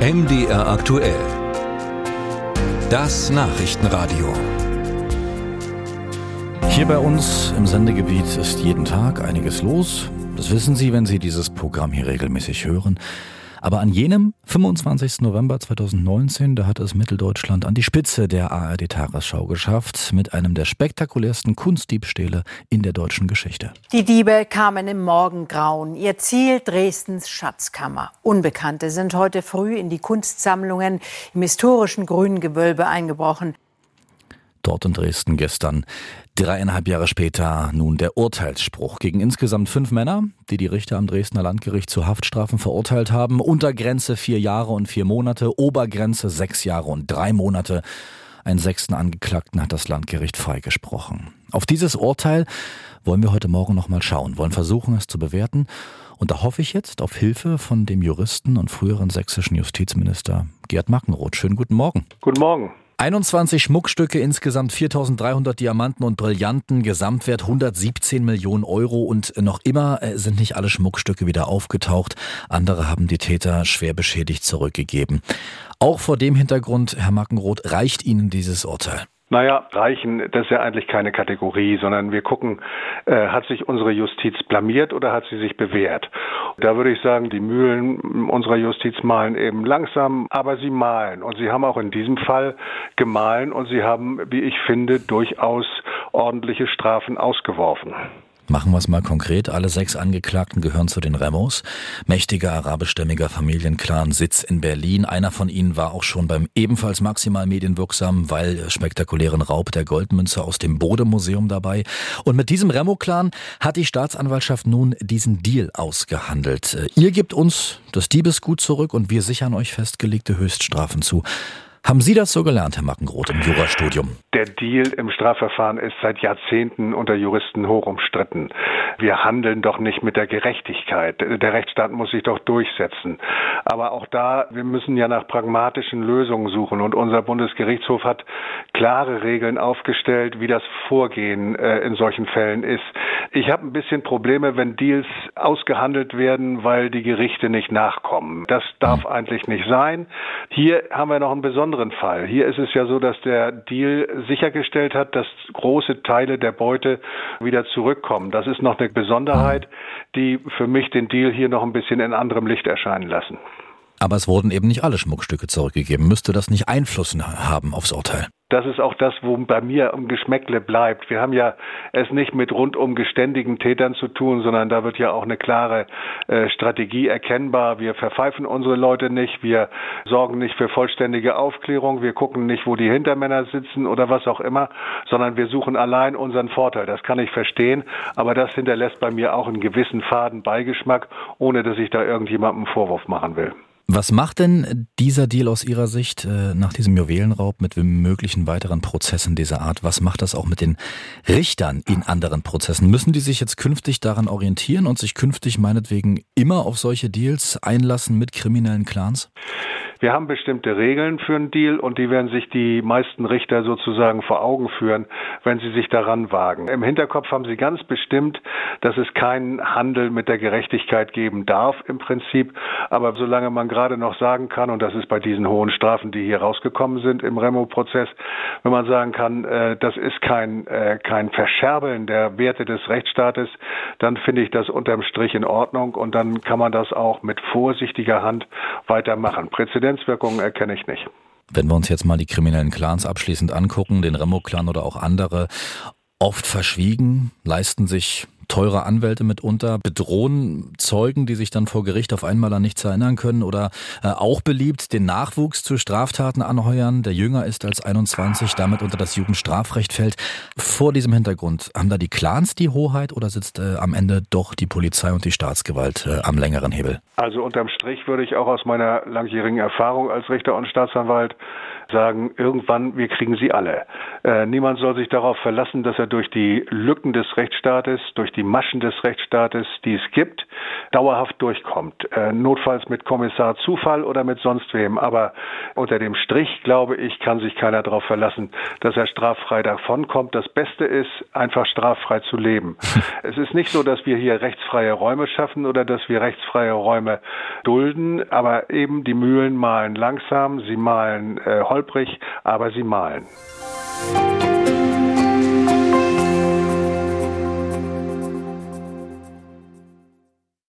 MDR aktuell. Das Nachrichtenradio. Hier bei uns im Sendegebiet ist jeden Tag einiges los. Das wissen Sie, wenn Sie dieses Programm hier regelmäßig hören. Aber an jenem 25. November 2019, da hat es Mitteldeutschland an die Spitze der ARD-Tagesschau geschafft, mit einem der spektakulärsten Kunstdiebstähle in der deutschen Geschichte. Die Diebe kamen im Morgengrauen. Ihr Ziel Dresdens Schatzkammer. Unbekannte sind heute früh in die Kunstsammlungen im historischen Grünen Gewölbe eingebrochen. Dort in Dresden gestern. Dreieinhalb Jahre später nun der Urteilsspruch gegen insgesamt fünf Männer, die die Richter am Dresdner Landgericht zu Haftstrafen verurteilt haben. Untergrenze vier Jahre und vier Monate, Obergrenze sechs Jahre und drei Monate. Einen sechsten Angeklagten hat das Landgericht freigesprochen. Auf dieses Urteil wollen wir heute Morgen nochmal schauen, wollen versuchen, es zu bewerten. Und da hoffe ich jetzt auf Hilfe von dem Juristen und früheren sächsischen Justizminister Gerd Mackenroth. Schönen guten Morgen. Guten Morgen. 21 Schmuckstücke, insgesamt 4300 Diamanten und Brillanten, Gesamtwert 117 Millionen Euro und noch immer äh, sind nicht alle Schmuckstücke wieder aufgetaucht. Andere haben die Täter schwer beschädigt zurückgegeben. Auch vor dem Hintergrund, Herr Mackenroth, reicht Ihnen dieses Urteil? Naja, reichen, das ist ja eigentlich keine Kategorie, sondern wir gucken, äh, hat sich unsere Justiz blamiert oder hat sie sich bewährt? Da würde ich sagen, die Mühlen unserer Justiz malen eben langsam, aber sie malen. Und sie haben auch in diesem Fall gemahlen und sie haben, wie ich finde, durchaus ordentliche Strafen ausgeworfen. Machen wir es mal konkret. Alle sechs Angeklagten gehören zu den Remos. Mächtiger arabischstämmiger Familienclan Sitz in Berlin. Einer von ihnen war auch schon beim ebenfalls maximal medienwirksamen, weil spektakulären Raub der Goldmünze aus dem Bode-Museum dabei. Und mit diesem Remo-Clan hat die Staatsanwaltschaft nun diesen Deal ausgehandelt. Ihr gebt uns das Diebesgut zurück und wir sichern euch festgelegte Höchststrafen zu. Haben Sie das so gelernt, Herr Mackenroth, im Jurastudium? Der Deal im Strafverfahren ist seit Jahrzehnten unter Juristen hoch umstritten. Wir handeln doch nicht mit der Gerechtigkeit. Der Rechtsstaat muss sich doch durchsetzen. Aber auch da, wir müssen ja nach pragmatischen Lösungen suchen. Und unser Bundesgerichtshof hat klare Regeln aufgestellt, wie das Vorgehen äh, in solchen Fällen ist. Ich habe ein bisschen Probleme, wenn Deals ausgehandelt werden, weil die Gerichte nicht nachkommen. Das darf hm. eigentlich nicht sein. Hier haben wir noch einen besonderen besonderen Fall. Hier ist es ja so, dass der Deal sichergestellt hat, dass große Teile der Beute wieder zurückkommen. Das ist noch eine Besonderheit, die für mich den Deal hier noch ein bisschen in anderem Licht erscheinen lassen. Aber es wurden eben nicht alle Schmuckstücke zurückgegeben. Müsste das nicht Einfluss haben aufs Urteil? Das ist auch das, wo bei mir im Geschmäckle bleibt. Wir haben ja es nicht mit rundum geständigen Tätern zu tun, sondern da wird ja auch eine klare äh, Strategie erkennbar. Wir verpfeifen unsere Leute nicht, wir sorgen nicht für vollständige Aufklärung, wir gucken nicht, wo die Hintermänner sitzen oder was auch immer, sondern wir suchen allein unseren Vorteil. Das kann ich verstehen, aber das hinterlässt bei mir auch einen gewissen faden Beigeschmack, ohne dass ich da irgendjemandem Vorwurf machen will. Was macht denn dieser Deal aus Ihrer Sicht äh, nach diesem Juwelenraub mit möglichen weiteren Prozessen dieser Art? Was macht das auch mit den Richtern in anderen Prozessen? Müssen die sich jetzt künftig daran orientieren und sich künftig meinetwegen immer auf solche Deals einlassen mit kriminellen Clans? Wir haben bestimmte Regeln für einen Deal und die werden sich die meisten Richter sozusagen vor Augen führen, wenn sie sich daran wagen. Im Hinterkopf haben sie ganz bestimmt, dass es keinen Handel mit der Gerechtigkeit geben darf im Prinzip. Aber solange man gerade noch sagen kann, und das ist bei diesen hohen Strafen, die hier rausgekommen sind im Remo-Prozess, wenn man sagen kann, äh, das ist kein, äh, kein Verscherbeln der Werte des Rechtsstaates, dann finde ich das unterm Strich in Ordnung und dann kann man das auch mit vorsichtiger Hand weitermachen. Präzedenzwirkungen erkenne ich nicht. Wenn wir uns jetzt mal die kriminellen Clans abschließend angucken, den Remo-Clan oder auch andere, oft verschwiegen, leisten sich teure Anwälte mitunter, bedrohen Zeugen, die sich dann vor Gericht auf einmal an nichts erinnern können oder äh, auch beliebt den Nachwuchs zu Straftaten anheuern, der jünger ist als 21, damit unter das Jugendstrafrecht fällt. Vor diesem Hintergrund, haben da die Clans die Hoheit oder sitzt äh, am Ende doch die Polizei und die Staatsgewalt äh, am längeren Hebel? Also unterm Strich würde ich auch aus meiner langjährigen Erfahrung als Richter und Staatsanwalt sagen, irgendwann, wir kriegen sie alle. Äh, niemand soll sich darauf verlassen, dass er durch die Lücken des Rechtsstaates, durch die die Maschen des Rechtsstaates, die es gibt, dauerhaft durchkommt. Äh, notfalls mit Kommissar Zufall oder mit sonst wem. Aber unter dem Strich, glaube ich, kann sich keiner darauf verlassen, dass er straffrei davonkommt. Das Beste ist, einfach straffrei zu leben. es ist nicht so, dass wir hier rechtsfreie Räume schaffen oder dass wir rechtsfreie Räume dulden, aber eben die Mühlen malen langsam, sie malen äh, holprig, aber sie malen.